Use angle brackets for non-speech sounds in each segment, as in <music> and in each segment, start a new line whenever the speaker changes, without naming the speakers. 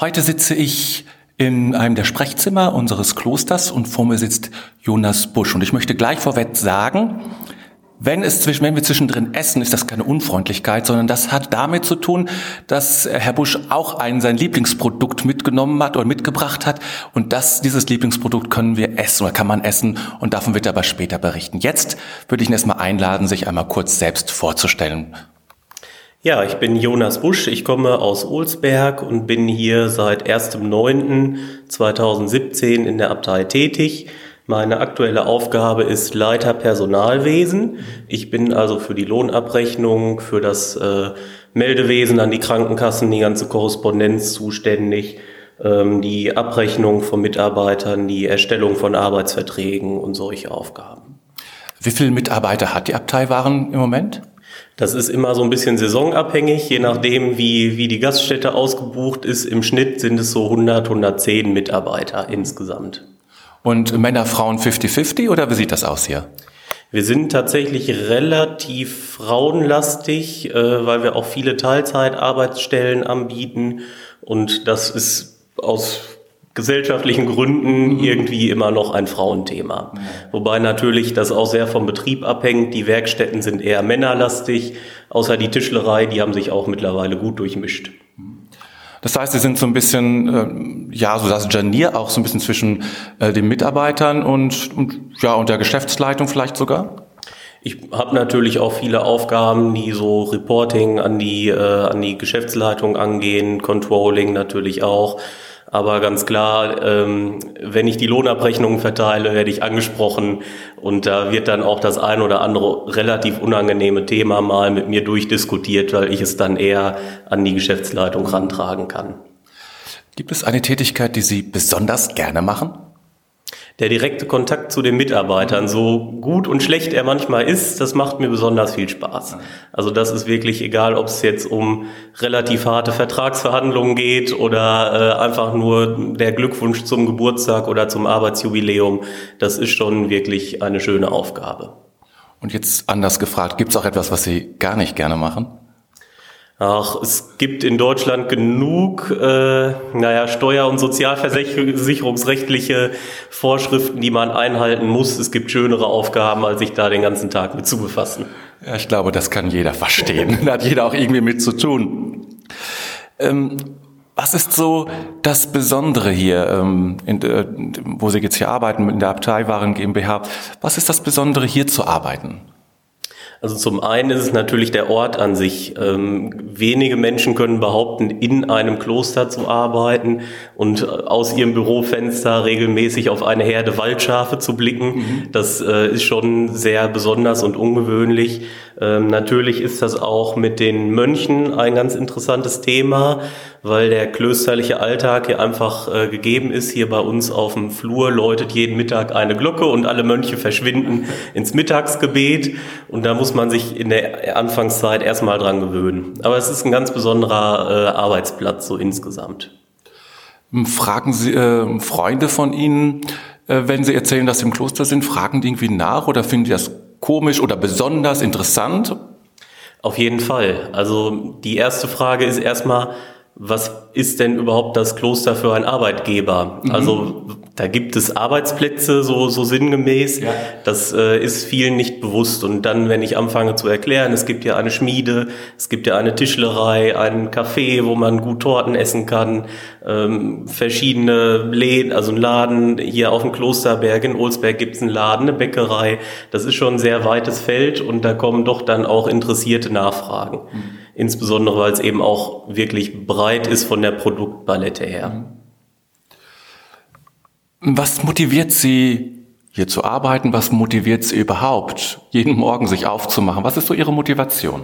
Heute sitze ich in einem der Sprechzimmer unseres Klosters und vor mir sitzt Jonas Busch. Und ich möchte gleich vorweg sagen, wenn, es zwischen, wenn wir zwischendrin essen, ist das keine Unfreundlichkeit, sondern das hat damit zu tun, dass Herr Busch auch ein, sein Lieblingsprodukt mitgenommen hat oder mitgebracht hat. Und das, dieses Lieblingsprodukt können wir essen oder kann man essen und davon wird er aber später berichten. Jetzt würde ich ihn erstmal einladen, sich einmal kurz selbst vorzustellen.
Ja, ich bin Jonas Busch, ich komme aus Olsberg und bin hier seit 1.9.2017 in der Abtei tätig. Meine aktuelle Aufgabe ist Leiter Personalwesen. Ich bin also für die Lohnabrechnung, für das äh, Meldewesen an die Krankenkassen, die ganze Korrespondenz zuständig, ähm, die Abrechnung von Mitarbeitern, die Erstellung von Arbeitsverträgen und solche Aufgaben.
Wie viele Mitarbeiter hat die Abtei waren im Moment?
Das ist immer so ein bisschen saisonabhängig, je nachdem, wie, wie die Gaststätte ausgebucht ist. Im Schnitt sind es so 100, 110 Mitarbeiter insgesamt.
Und Männer, Frauen 50-50 oder wie sieht das aus hier?
Wir sind tatsächlich relativ frauenlastig, äh, weil wir auch viele Teilzeitarbeitsstellen anbieten. Und das ist aus gesellschaftlichen Gründen mhm. irgendwie immer noch ein Frauenthema. Wobei natürlich das auch sehr vom Betrieb abhängt. Die Werkstätten sind eher männerlastig, außer die Tischlerei, die haben sich auch mittlerweile gut durchmischt.
Das heißt, Sie sind so ein bisschen, äh, ja, so das Janier auch so ein bisschen zwischen äh, den Mitarbeitern und, und, ja, und der Geschäftsleitung vielleicht sogar?
Ich habe natürlich auch viele Aufgaben, die so Reporting an die, äh, an die Geschäftsleitung angehen, Controlling natürlich auch. Aber ganz klar, ähm, wenn ich die Lohnabrechnungen verteile, werde ich angesprochen und da wird dann auch das ein oder andere relativ unangenehme Thema mal mit mir durchdiskutiert, weil ich es dann eher an die Geschäftsleitung rantragen kann.
Gibt es eine Tätigkeit, die Sie besonders gerne machen?
Der direkte Kontakt zu den Mitarbeitern, so gut und schlecht er manchmal ist, das macht mir besonders viel Spaß. Also das ist wirklich egal, ob es jetzt um relativ harte Vertragsverhandlungen geht oder äh, einfach nur der Glückwunsch zum Geburtstag oder zum Arbeitsjubiläum. Das ist schon wirklich eine schöne Aufgabe.
Und jetzt anders gefragt, gibt es auch etwas, was Sie gar nicht gerne machen?
Ach, es gibt in Deutschland genug, äh, naja, steuer- und sozialversicherungsrechtliche Vorschriften, die man einhalten muss. Es gibt schönere Aufgaben, als sich da den ganzen Tag mit zu befassen.
Ja, ich glaube, das kann jeder verstehen. <laughs> da hat jeder auch irgendwie mit zu tun. Ähm, was ist so das Besondere hier, ähm, in, äh, wo Sie jetzt hier arbeiten, in der Abteiwaren GmbH? Was ist das Besondere hier zu arbeiten?
Also zum einen ist es natürlich der Ort an sich. Ähm, wenige Menschen können behaupten, in einem Kloster zu arbeiten und aus ihrem Bürofenster regelmäßig auf eine Herde Waldschafe zu blicken. Mhm. Das äh, ist schon sehr besonders und ungewöhnlich. Ähm, natürlich ist das auch mit den Mönchen ein ganz interessantes Thema, weil der klösterliche Alltag hier einfach äh, gegeben ist. Hier bei uns auf dem Flur läutet jeden Mittag eine Glocke und alle Mönche verschwinden <laughs> ins Mittagsgebet. Und da muss man sich in der Anfangszeit erstmal dran gewöhnen. Aber es ist ein ganz besonderer äh, Arbeitsplatz so insgesamt.
Fragen Sie äh, Freunde von Ihnen, äh, wenn Sie erzählen, dass Sie im Kloster sind, fragen die irgendwie nach oder finden die das komisch oder besonders interessant?
Auf jeden Fall. Also die erste Frage ist erstmal, was ist denn überhaupt das Kloster für ein Arbeitgeber? Mhm. Also da gibt es Arbeitsplätze, so, so sinngemäß. Ja. Das äh, ist vielen nicht bewusst. Und dann, wenn ich anfange zu erklären, es gibt ja eine Schmiede, es gibt ja eine Tischlerei, einen Café, wo man gut Torten essen kann, ähm, verschiedene Läden, also ein Laden, hier auf dem Klosterberg in Olsberg gibt es einen Laden, eine Bäckerei. Das ist schon ein sehr weites Feld und da kommen doch dann auch interessierte Nachfragen. Mhm. Insbesondere, weil es eben auch wirklich breit ist von der Produktpalette her.
Was motiviert Sie, hier zu arbeiten? Was motiviert Sie überhaupt, jeden Morgen sich aufzumachen? Was ist so Ihre Motivation?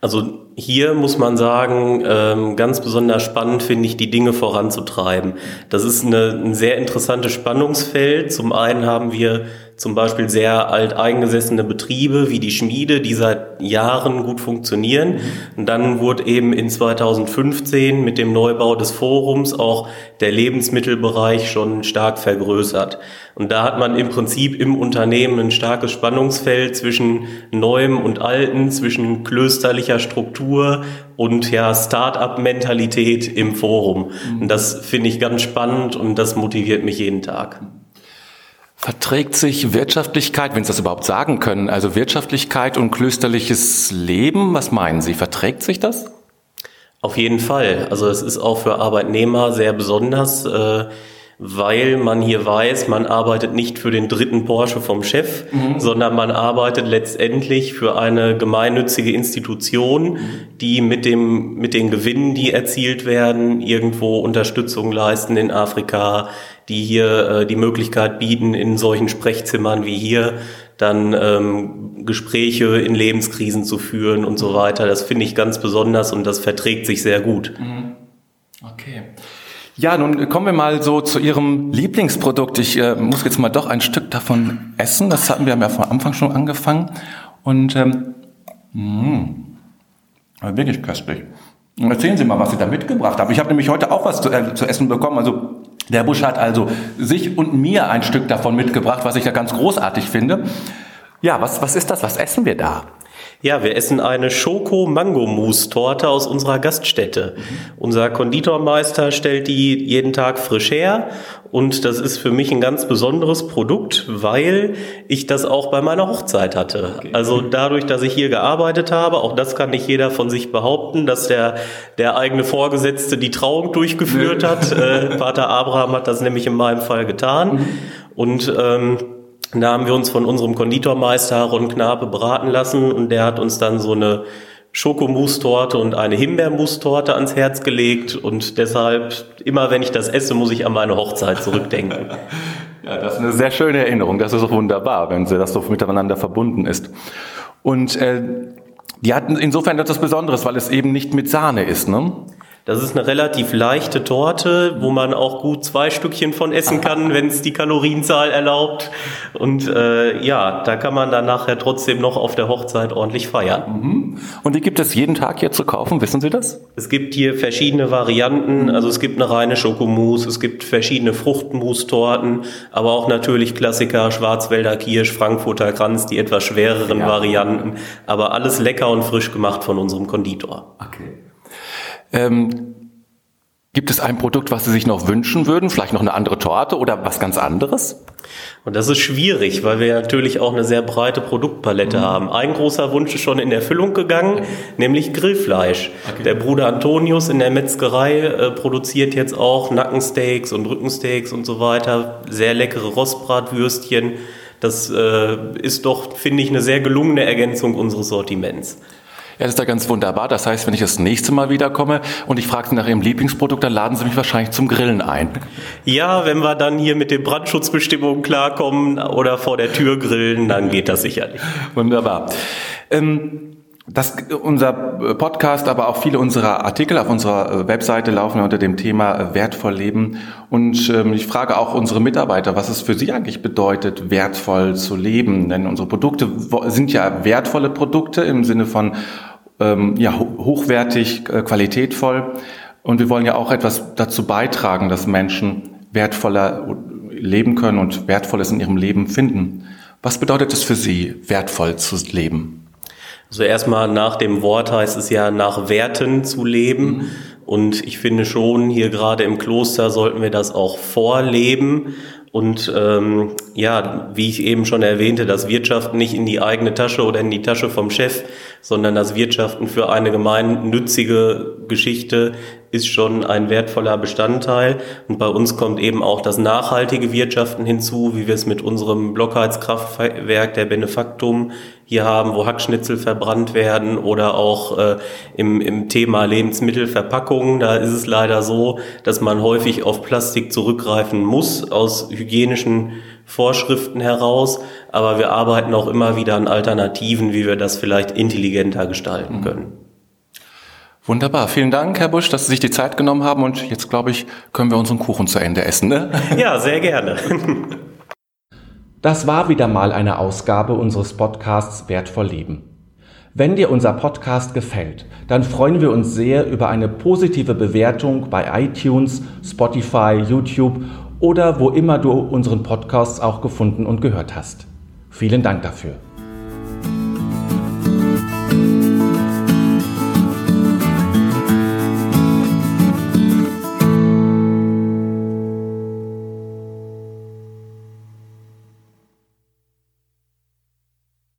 Also hier muss man sagen, ähm, ganz besonders spannend finde ich, die Dinge voranzutreiben. Das ist eine, ein sehr interessantes Spannungsfeld. Zum einen haben wir zum Beispiel sehr alteingesessene Betriebe wie die Schmiede, die seit Jahren gut funktionieren. Und dann wurde eben in 2015 mit dem Neubau des Forums auch der Lebensmittelbereich schon stark vergrößert. Und da hat man im Prinzip im Unternehmen ein starkes Spannungsfeld zwischen Neuem und Alten, zwischen klösterlicher Struktur und ja Start-up-Mentalität im Forum. Und das finde ich ganz spannend und das motiviert mich jeden Tag.
Verträgt sich Wirtschaftlichkeit, wenn Sie das überhaupt sagen können, also Wirtschaftlichkeit und klösterliches Leben, was meinen Sie, verträgt sich das?
Auf jeden Fall. Also es ist auch für Arbeitnehmer sehr besonders. Äh, weil man hier weiß, man arbeitet nicht für den dritten Porsche vom Chef, mhm. sondern man arbeitet letztendlich für eine gemeinnützige Institution, mhm. die mit dem, mit den Gewinnen, die erzielt werden, irgendwo Unterstützung leisten in Afrika, die hier äh, die Möglichkeit bieten, in solchen Sprechzimmern wie hier dann ähm, Gespräche in Lebenskrisen zu führen und so weiter. Das finde ich ganz besonders und das verträgt sich sehr gut. Mhm.
Okay. Ja, nun kommen wir mal so zu Ihrem Lieblingsprodukt. Ich äh, muss jetzt mal doch ein Stück davon essen. Das hatten wir ja von Anfang schon angefangen. Und ähm, mh, wirklich köstlich. Erzählen Sie mal, was Sie da mitgebracht haben. Ich habe nämlich heute auch was zu, äh, zu essen bekommen. Also der Busch hat also sich und mir ein Stück davon mitgebracht, was ich ja ganz großartig finde. Ja, was, was ist das? Was essen wir da?
Ja, wir essen eine Schoko-Mango-Mousse-Torte aus unserer Gaststätte. Mhm. Unser Konditormeister stellt die jeden Tag frisch her und das ist für mich ein ganz besonderes Produkt, weil ich das auch bei meiner Hochzeit hatte. Okay. Also dadurch, dass ich hier gearbeitet habe, auch das kann nicht jeder von sich behaupten, dass der, der eigene Vorgesetzte die Trauung durchgeführt hat. äh, Pater Abraham hat das nämlich in meinem Fall getan. Mhm. Und ähm, da haben wir uns von unserem Konditormeister Ron Knape beraten lassen und der hat uns dann so eine Schokomousse-Torte und eine Himbeermousse-Torte ans Herz gelegt und deshalb, immer wenn ich das esse, muss ich an meine Hochzeit zurückdenken. <laughs>
ja, das ist eine sehr schöne Erinnerung. Das ist auch wunderbar, wenn das so miteinander verbunden ist. Und äh, die hatten insofern etwas Besonderes, weil es eben nicht mit Sahne ist, ne?
Das ist eine relativ leichte Torte, wo man auch gut zwei Stückchen von essen kann, <laughs> wenn es die Kalorienzahl erlaubt. Und äh, ja, da kann man dann nachher trotzdem noch auf der Hochzeit ordentlich feiern.
Mhm. Und die gibt es jeden Tag hier zu kaufen, wissen Sie das?
Es gibt hier verschiedene Varianten. Also es gibt eine reine Schokomousse, es gibt verschiedene Fruchtmousse-Torten, aber auch natürlich Klassiker, Schwarzwälder Kirsch, Frankfurter Kranz, die etwas schwereren ja. Varianten. Aber alles lecker und frisch gemacht von unserem Konditor.
Okay. Ähm, gibt es ein Produkt, was Sie sich noch wünschen würden? Vielleicht noch eine andere Torte oder was ganz anderes?
Und das ist schwierig, weil wir natürlich auch eine sehr breite Produktpalette mhm. haben. Ein großer Wunsch ist schon in Erfüllung gegangen, okay. nämlich Grillfleisch. Okay. Der Bruder Antonius in der Metzgerei äh, produziert jetzt auch Nackensteaks und Rückensteaks und so weiter. Sehr leckere Rostbratwürstchen. Das äh, ist doch, finde ich, eine sehr gelungene Ergänzung unseres Sortiments.
Ja, das ist ja ganz wunderbar. Das heißt, wenn ich das nächste Mal wiederkomme und ich frage Sie nach Ihrem Lieblingsprodukt, dann laden Sie mich wahrscheinlich zum Grillen ein.
Ja, wenn wir dann hier mit den Brandschutzbestimmungen klarkommen oder vor der Tür grillen, dann geht das sicherlich.
Wunderbar. Ähm das, unser Podcast, aber auch viele unserer Artikel auf unserer äh, Webseite laufen unter dem Thema äh, wertvoll leben. Und ähm, ich frage auch unsere Mitarbeiter, was es für sie eigentlich bedeutet, wertvoll zu leben. Denn unsere Produkte sind ja wertvolle Produkte im Sinne von ähm, ja, hochwertig, äh, qualitätvoll. Und wir wollen ja auch etwas dazu beitragen, dass Menschen wertvoller leben können und Wertvolles in ihrem Leben finden. Was bedeutet es für Sie, wertvoll zu leben?
Also erstmal nach dem Wort heißt es ja nach Werten zu leben. Mhm. Und ich finde schon, hier gerade im Kloster sollten wir das auch vorleben. Und ähm, ja, wie ich eben schon erwähnte, das Wirtschaften nicht in die eigene Tasche oder in die Tasche vom Chef, sondern das Wirtschaften für eine gemeinnützige Geschichte ist schon ein wertvoller Bestandteil. Und bei uns kommt eben auch das nachhaltige Wirtschaften hinzu, wie wir es mit unserem Blockheizkraftwerk der Benefaktum hier haben, wo Hackschnitzel verbrannt werden oder auch äh, im, im Thema Lebensmittelverpackungen. Da ist es leider so, dass man häufig auf Plastik zurückgreifen muss aus hygienischen Vorschriften heraus, aber wir arbeiten auch immer wieder an Alternativen, wie wir das vielleicht intelligenter gestalten können.
Wunderbar. Vielen Dank, Herr Busch, dass Sie sich die Zeit genommen haben und jetzt, glaube ich, können wir unseren Kuchen zu Ende essen. Ne?
Ja, sehr gerne. <laughs>
Das war wieder mal eine Ausgabe unseres Podcasts Wertvoll Leben. Wenn dir unser Podcast gefällt, dann freuen wir uns sehr über eine positive Bewertung bei iTunes, Spotify, YouTube oder wo immer du unseren Podcast auch gefunden und gehört hast. Vielen Dank dafür.